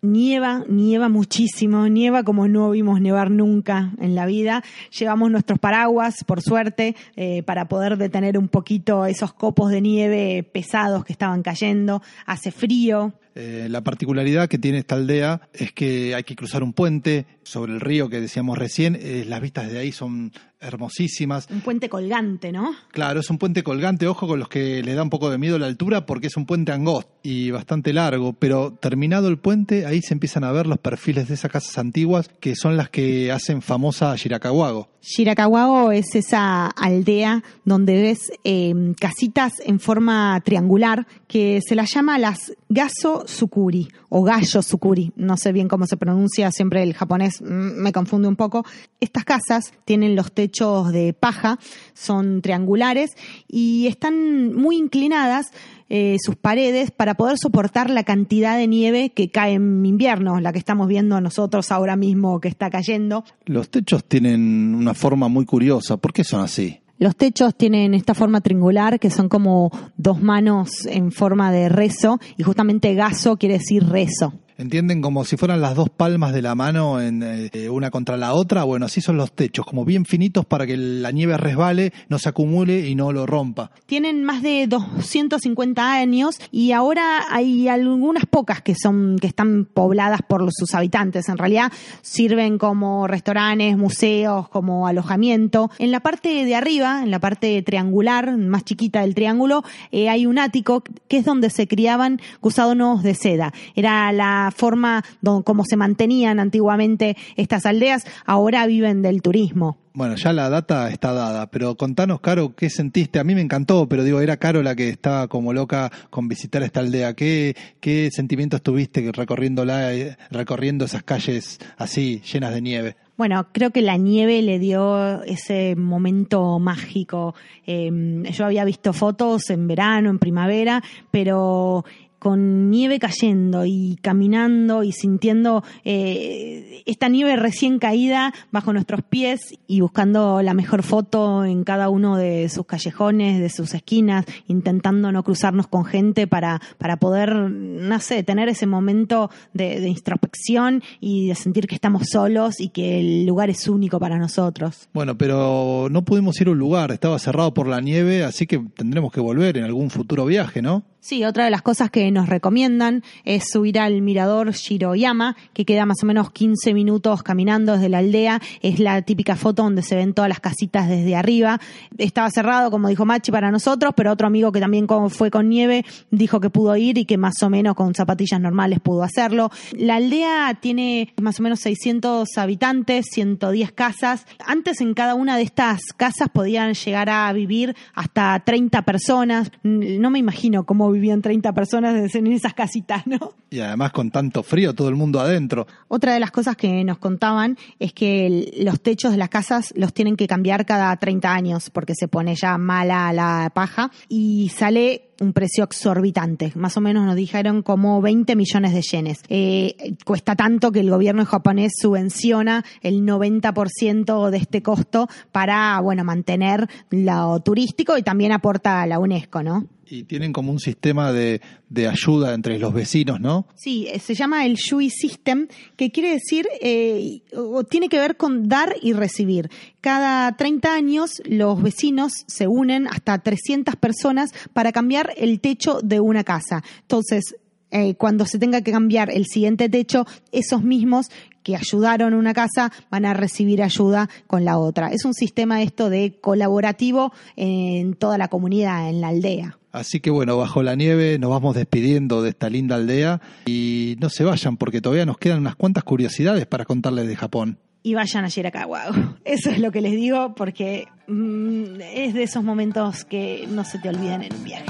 Nieva, nieva muchísimo, nieva como no vimos nevar nunca en la vida. Llevamos nuestros paraguas, por suerte, eh, para poder detener un poquito esos copos de nieve pesados que estaban cayendo. Hace frío, Eh, la particularidad que tiene esta aldea es que hay que cruzar un puente sobre el río que decíamos recién. Eh, las vistas de ahí son hermosísimas. un puente colgante, ¿no? Claro, es un puente colgante, ojo con los que le da un poco de miedo la altura porque es un puente angosto y bastante largo, pero terminado el puente ahí se empiezan a ver los perfiles de esas casas antiguas que son las que hacen famosa a Shirakawago. Shirakawago es esa aldea donde ves eh, casitas en forma triangular que se las llama las Gaso Sukuri o Gallo Sukuri. No sé bien cómo se pronuncia, siempre el japonés mm, me confunde un poco. Estas casas tienen los techos de paja, son triangulares y están muy inclinadas eh, sus paredes para poder soportar la cantidad de nieve que cae en invierno, la que estamos viendo nosotros ahora mismo que está cayendo. Los techos tienen una forma muy curiosa. ¿Por qué son así? Los techos tienen esta forma triangular que son como dos manos en forma de rezo y justamente gaso quiere decir rezo. ¿Entienden? Como si fueran las dos palmas de la mano en, eh, una contra la otra. Bueno, así son los techos, como bien finitos para que la nieve resbale, no se acumule y no lo rompa. Tienen más de 250 años y ahora hay algunas pocas que son que están pobladas por los- sus habitantes. En realidad sirven como restaurantes, museos, como alojamiento. En la parte de arriba, en la parte triangular, más chiquita del triángulo, eh, hay un ático que es donde se criaban gusanos de seda. Era la forma don- como se mantenían antiguamente estas aldeas. Ahora viven del turismo. Bueno, ya la data está dada, pero contanos, Caro, ¿qué sentiste? A mí me encantó, pero digo, era Caro la que estaba como loca con visitar esta aldea. ¿Qué, qué sentimientos tuviste recorriéndola, eh, recorriendo esas calles así, llenas de nieve? Bueno, creo que la nieve le dio ese momento mágico. Eh, yo había visto fotos en verano, en primavera, pero con nieve cayendo y caminando y sintiendo eh, esta nieve recién caída bajo nuestros pies y buscando la mejor foto en cada uno de sus callejones, de sus esquinas, intentando no cruzarnos con gente para, para poder, no sé, tener ese momento de, de introspección y de sentir que estamos solos y que el lugar es único para nosotros. Bueno, pero no pudimos ir a un lugar, estaba cerrado por la nieve, así que tendremos que volver en algún futuro viaje, ¿no? Sí, otra de las cosas que nos recomiendan es subir al mirador Shiroyama, que queda más o menos 15 minutos caminando desde la aldea. Es la típica foto donde se ven todas las casitas desde arriba. Estaba cerrado, como dijo Machi, para nosotros, pero otro amigo que también fue con nieve dijo que pudo ir y que más o menos con zapatillas normales pudo hacerlo. La aldea tiene más o menos 600 habitantes, 110 casas. Antes en cada una de estas casas podían llegar a vivir hasta 30 personas. No me imagino cómo vivían 30 personas en esas casitas, ¿no? Y además con tanto frío, todo el mundo adentro. Otra de las cosas que nos contaban es que el- los techos de las casas los tienen que cambiar cada 30 años porque se pone ya mala la paja y sale un precio exorbitante. Más o menos nos dijeron como 20 millones de yenes. Eh, cuesta tanto que el gobierno japonés subvenciona el 90% de este costo para, bueno, mantener lo turístico y también aporta a la UNESCO, ¿no? Y tienen como un sistema de, de ayuda entre los vecinos, ¿no? Sí, eh, se llama el Shui System, que quiere decir, eh, o tiene que ver con dar y recibir. Cada 30 años los vecinos se unen hasta 300 personas para cambiar el techo de una casa. Entonces, eh, cuando se tenga que cambiar el siguiente techo, esos mismos que ayudaron una casa van a recibir ayuda con la otra. Es un sistema esto de colaborativo en toda la comunidad, en la aldea. Así que bueno, bajo la nieve nos vamos despidiendo de esta linda aldea y no se vayan porque todavía nos quedan unas cuantas curiosidades para contarles de Japón. y vayan a Shirakawa. [laughs] Eso es lo que les digo porque mm, es de esos momentos que no se te olvidan en un viaje.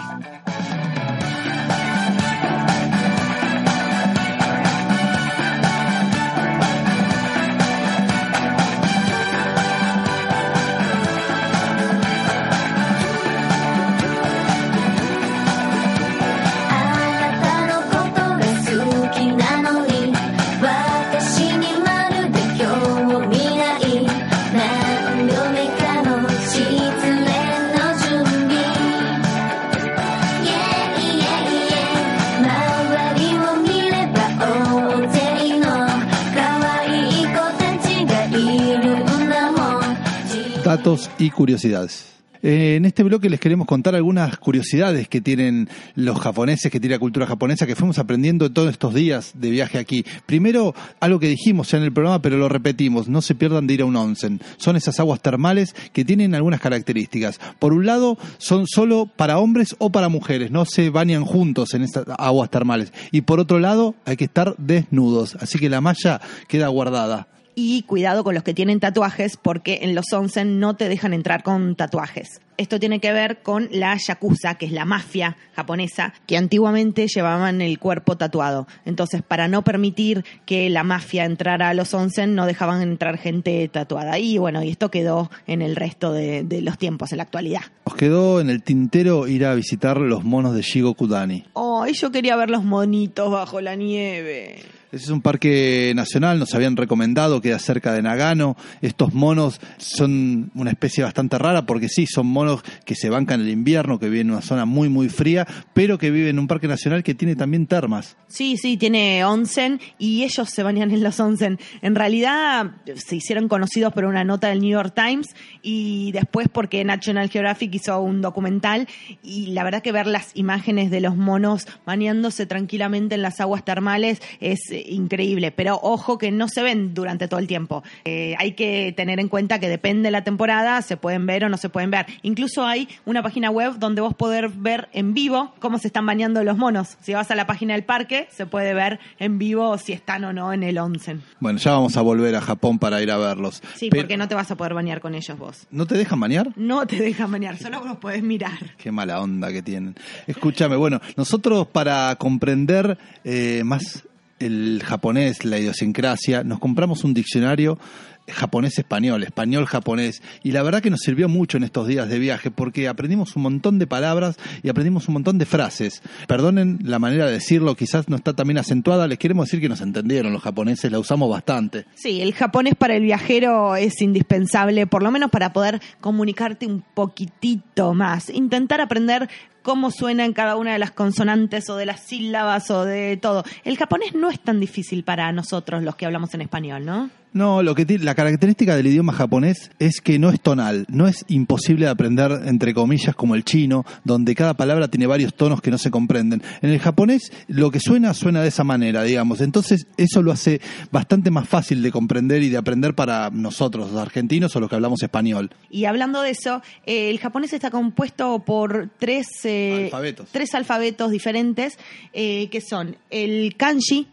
Y curiosidades. Eh, en este bloque les queremos contar algunas curiosidades que tienen los japoneses, que tiene la cultura japonesa, que fuimos aprendiendo en todos estos días de viaje aquí. Primero, algo que dijimos en el programa, pero lo repetimos, no se pierdan de ir a un onsen. Son esas aguas termales que tienen algunas características. Por un lado, son solo para hombres o para mujeres, no se bañan juntos en estas aguas termales. Y por otro lado, hay que estar desnudos, así que la malla queda guardada. Y cuidado con los que tienen tatuajes porque en los onsen no te dejan entrar con tatuajes. Esto tiene que ver con la yakuza, que es la mafia japonesa, que antiguamente llevaban el cuerpo tatuado. Entonces, para no permitir que la mafia entrara a los onsen, no dejaban entrar gente tatuada. Y bueno, y esto quedó en el resto de, de los tiempos, en la actualidad. Nos quedó en el tintero ir a visitar los monos de Shigo Kudani. Oh, yo quería ver los monitos bajo la nieve. Ese es un parque nacional, nos habían recomendado, queda cerca de Nagano. Estos monos son una especie bastante rara porque sí, son monos que se bancan el invierno, que viven en una zona muy, muy fría, pero que viven en un parque nacional que tiene también termas. Sí, sí, tiene onsen y ellos se bañan en los onsen. En realidad se hicieron conocidos por una nota del New York Times y después porque National Geographic hizo un documental y la verdad que ver las imágenes de los monos bañándose tranquilamente en las aguas termales es increíble, pero ojo que no se ven durante todo el tiempo. Eh, hay que tener en cuenta que depende de la temporada, se pueden ver o no se pueden ver. Incluso hay una página web donde vos poder ver en vivo cómo se están bañando los monos. Si vas a la página del parque, se puede ver en vivo si están o no en el onsen. Bueno, ya vamos a volver a Japón para ir a verlos. Sí, Pero- porque no te vas a poder bañar con ellos vos. ¿No te dejan bañar? No te dejan bañar, solo los podés mirar. Qué mala onda que tienen. Escúchame, bueno, nosotros para comprender eh, más el japonés, la idiosincrasia, nos compramos un diccionario japonés-español, español-japonés, y la verdad que nos sirvió mucho en estos días de viaje porque aprendimos un montón de palabras y aprendimos un montón de frases. Perdonen la manera de decirlo, quizás no está también acentuada, les queremos decir que nos entendieron los japoneses, la usamos bastante. Sí, el japonés para el viajero es indispensable, por lo menos para poder comunicarte un poquitito más. Intentar aprender cómo suenan cada una de las consonantes o de las sílabas o de todo. El japonés no es tan difícil para nosotros los que hablamos en español, ¿no? No, lo que tiene, la característica del idioma japonés es que no es tonal, no es imposible de aprender entre comillas como el chino, donde cada palabra tiene varios tonos que no se comprenden. En el japonés lo que suena suena de esa manera, digamos. Entonces eso lo hace bastante más fácil de comprender y de aprender para nosotros, los argentinos o los que hablamos español. Y hablando de eso, eh, el japonés está compuesto por tres, eh, Alfabetos. tres alfabetos diferentes, eh, que son el kanji.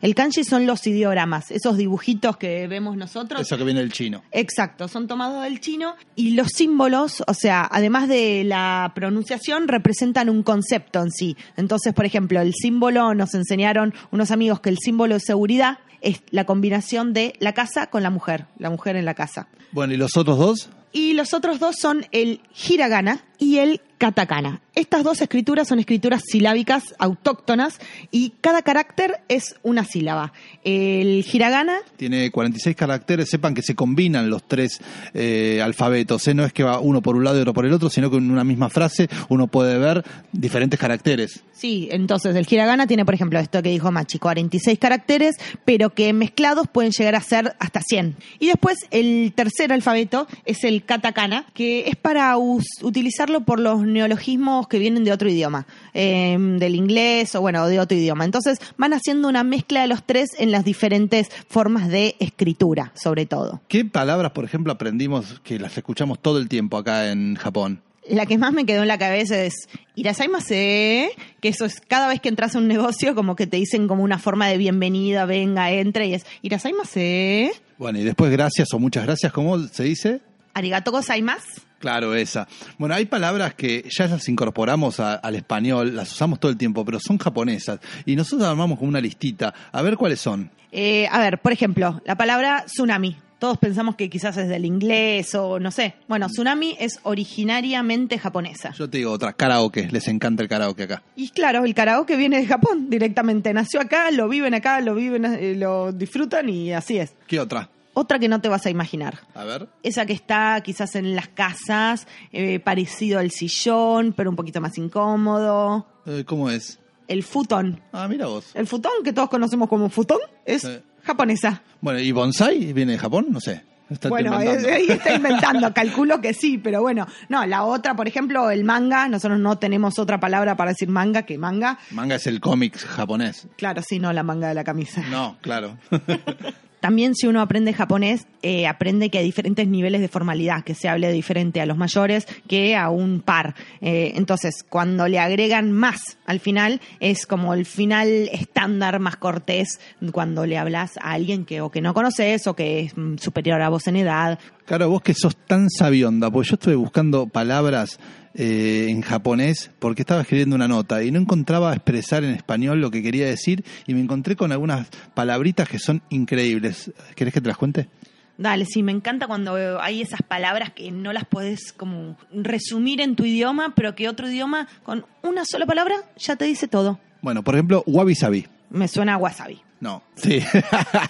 El kanji son los ideogramas, esos dibujitos que vemos nosotros. Eso que viene del chino. Exacto, son tomados del chino y los símbolos, o sea, además de la pronunciación, representan un concepto en sí. Entonces, por ejemplo, el símbolo, nos enseñaron unos amigos que el símbolo de seguridad es la combinación de la casa con la mujer, la mujer en la casa. Bueno, ¿y los otros dos? Y los otros dos son el hiragana y el katakana. Estas dos escrituras son escrituras silábicas autóctonas y cada carácter es una sílaba. El hiragana Tiene 46 caracteres, sepan que se combinan los tres eh, alfabetos, ¿eh? no es que va uno por un lado y otro por el otro, sino que en una misma frase uno puede ver diferentes caracteres. Sí, entonces el hiragana tiene, por ejemplo, esto que dijo Machi, 46 caracteres, pero que mezclados pueden llegar a ser hasta 100. Y después el tercer alfabeto es el katakana, que es para utilizarlo por los neologismos que vienen de otro idioma, eh, del inglés o bueno, de otro idioma. Entonces van haciendo una mezcla de los tres en las diferentes formas de escritura, sobre todo. ¿Qué palabras, por ejemplo, aprendimos que las escuchamos todo el tiempo acá en Japón? La que más me quedó en la cabeza es Irasaimase, que eso es cada vez que entras a un negocio como que te dicen como una forma de bienvenida, venga, entre, y es Irasaimase, Bueno, y después gracias o muchas gracias, ¿cómo se dice? arigato gozaimasu. Claro, esa. Bueno, hay palabras que ya las incorporamos a- al español, las usamos todo el tiempo, pero son japonesas. Y nosotros armamos como una listita. A ver cuáles son. Eh, a ver, por ejemplo, la palabra tsunami. Todos pensamos que quizás es del inglés o no sé. Bueno, tsunami es originariamente japonesa. Yo te digo otra, karaoke. Les encanta el karaoke acá. Y claro, el karaoke viene de Japón directamente. Nació acá, lo viven acá, lo viven, eh, lo disfrutan y así es. ¿Qué otra? Otra que no te vas a imaginar. A ver. Esa que está quizás en las casas, eh, parecido al sillón, pero un poquito más incómodo. Eh, ¿Cómo es? El futón. Ah, mira vos. El futón, que todos conocemos como futón, es Sí. japonesa. Bueno, ¿y bonsai viene de Japón? No sé. Está bueno, es- ahí está [laughs] inventando, calculo que sí, pero bueno. No, la otra, por ejemplo, el manga, nosotros no tenemos otra palabra para decir manga que manga. Manga es el cómic japonés. Claro, sí, no la manga de la camisa. No, claro. [laughs] También si uno aprende japonés, eh, aprende que hay diferentes niveles de formalidad, que se hable diferente a los mayores que a un par. Eh, entonces, cuando le agregan más al final, es como el final estándar más cortés cuando le hablas a alguien que o que no conoces o que es mm, superior a vos en edad. Claro, vos que sos tan sabionda, porque yo estuve buscando palabras eh, en japonés porque estaba escribiendo una nota y no encontraba expresar en español lo que quería decir y me encontré con algunas palabritas que son increíbles. ¿Querés que te las cuente? Dale, sí, me encanta cuando hay esas palabras que no las puedes como resumir en tu idioma, pero que otro idioma con una sola palabra ya te dice todo. Bueno, por ejemplo, wabi sabi. Me suena a wasabi. No. Sí.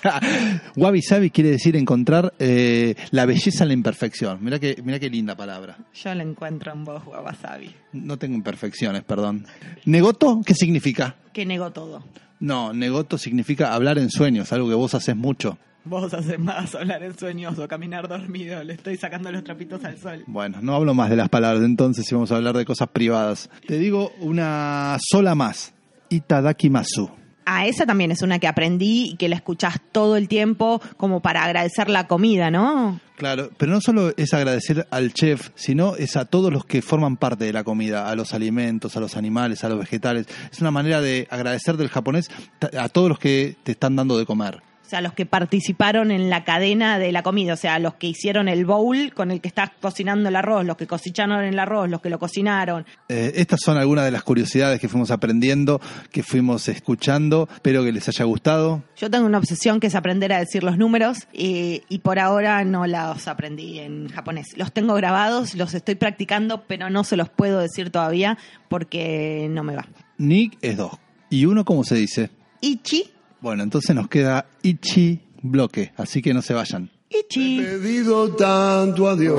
[laughs] Wabi Sabi quiere decir encontrar eh, la belleza en la imperfección. Mira que, mira qué linda palabra. Yo la encuentro en vos, Wasabi. No tengo imperfecciones, perdón. ¿Negoto qué significa? Que negó todo. No, negoto significa hablar en sueños, algo que vos haces mucho. Vos haces más hablar en sueños o caminar dormido. Le estoy sacando los trapitos al sol. Bueno, no hablo más de las palabras entonces y vamos a hablar de cosas privadas. Te digo una sola más. Itadakimasu. Ah, esa también es una que aprendí y que la escuchás todo el tiempo como para agradecer la comida, ¿no? Claro, pero no solo es agradecer al chef, sino es a todos los que forman parte de la comida, a los alimentos, a los animales, a los vegetales. Es una manera de agradecer del japonés a todos los que te están dando de comer. O sea, los que participaron en la cadena de la comida, o sea, los que hicieron el bowl con el que estás cocinando el arroz, los que cosecharon el arroz, los que lo cocinaron. Eh, estas son algunas de las curiosidades que fuimos aprendiendo, que fuimos escuchando. Espero que les haya gustado. Yo tengo una obsesión que es aprender a decir los números y, y por ahora no los aprendí en japonés. Los tengo grabados, los estoy practicando, pero no se los puedo decir todavía porque no me va. Nick es dos. ¿Y uno cómo se dice? Ichi, Bueno, entonces nos queda Ichi bloque, así que no se vayan. Ichi. He pedido tanto a Dios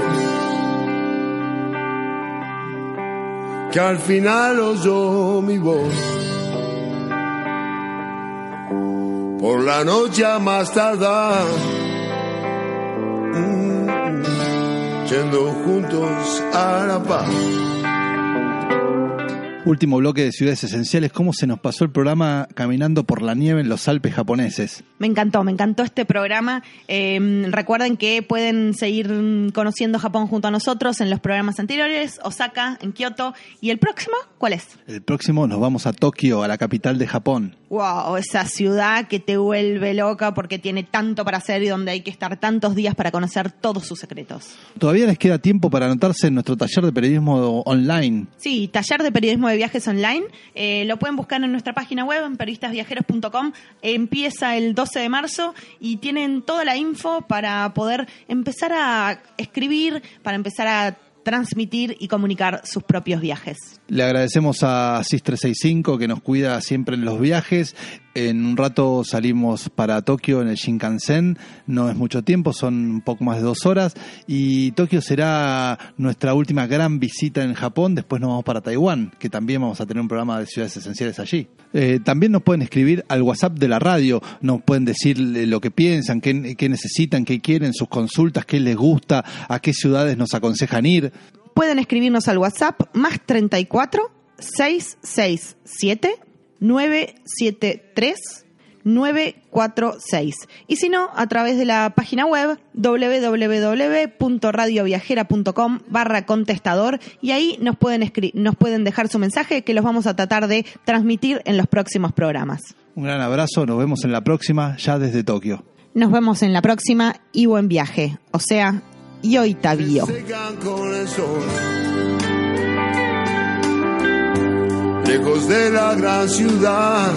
que al final oyó mi voz. Por la noche a más tardar, yendo juntos a la paz. Último bloque de ciudades esenciales. ¿Cómo se nos pasó el programa caminando por la nieve en los Alpes japoneses? Me encantó, me encantó este programa. Eh, recuerden que pueden seguir conociendo Japón junto a nosotros en los programas anteriores, Osaka, en Kioto. ¿Y el próximo? ¿Cuál es? El próximo nos vamos a Tokio, a la capital de Japón. Wow, esa ciudad que te vuelve loca porque tiene tanto para hacer y donde hay que estar tantos días para conocer todos sus secretos. Todavía les queda tiempo para anotarse en nuestro taller de periodismo online. Sí, taller de periodismo de viajes online. Eh, lo pueden buscar en nuestra página web, en periodistasviajeros.com. Empieza el 12 de marzo y tienen toda la info para poder empezar a escribir, para empezar a transmitir y comunicar sus propios viajes. Le agradecemos a SIS365 que nos cuida siempre en los viajes. En un rato salimos para Tokio en el Shinkansen. No es mucho tiempo, son un poco más de dos horas. Y Tokio será nuestra última gran visita en Japón. Después nos vamos para Taiwán, que también vamos a tener un programa de ciudades esenciales allí. Eh, también nos pueden escribir al WhatsApp de la radio. Nos pueden decir lo que piensan, qué, qué necesitan, qué quieren, sus consultas, qué les gusta, a qué ciudades nos aconsejan ir. Pueden escribirnos al WhatsApp más 34 667 973 946. Y si no, a través de la página web www.radioviajera.com barra contestador y ahí nos pueden, escri- nos pueden dejar su mensaje que los vamos a tratar de transmitir en los próximos programas. Un gran abrazo, nos vemos en la próxima, ya desde Tokio. Nos vemos en la próxima y buen viaje. O sea, yo Lejos de la gran ciudad,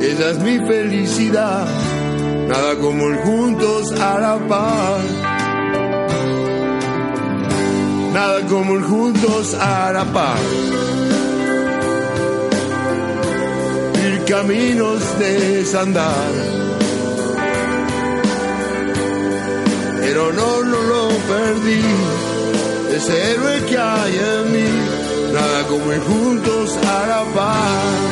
ella es mi felicidad. Nada como el juntos a la par. Nada como el juntos a la par. Ir caminos de desandar. pero no, no lo perdí. Ese héroe que hay en mí, como juntos a la paz.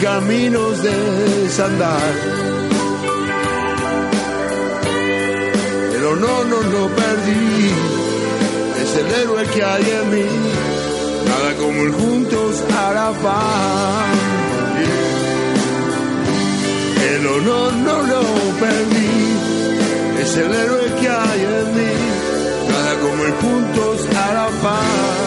caminos de desandar. Pero no, no, no perdí, es el héroe que hay en mí, nada como el juntos hará El honor no lo perdí, es el héroe que hay en mí, nada como el juntos paz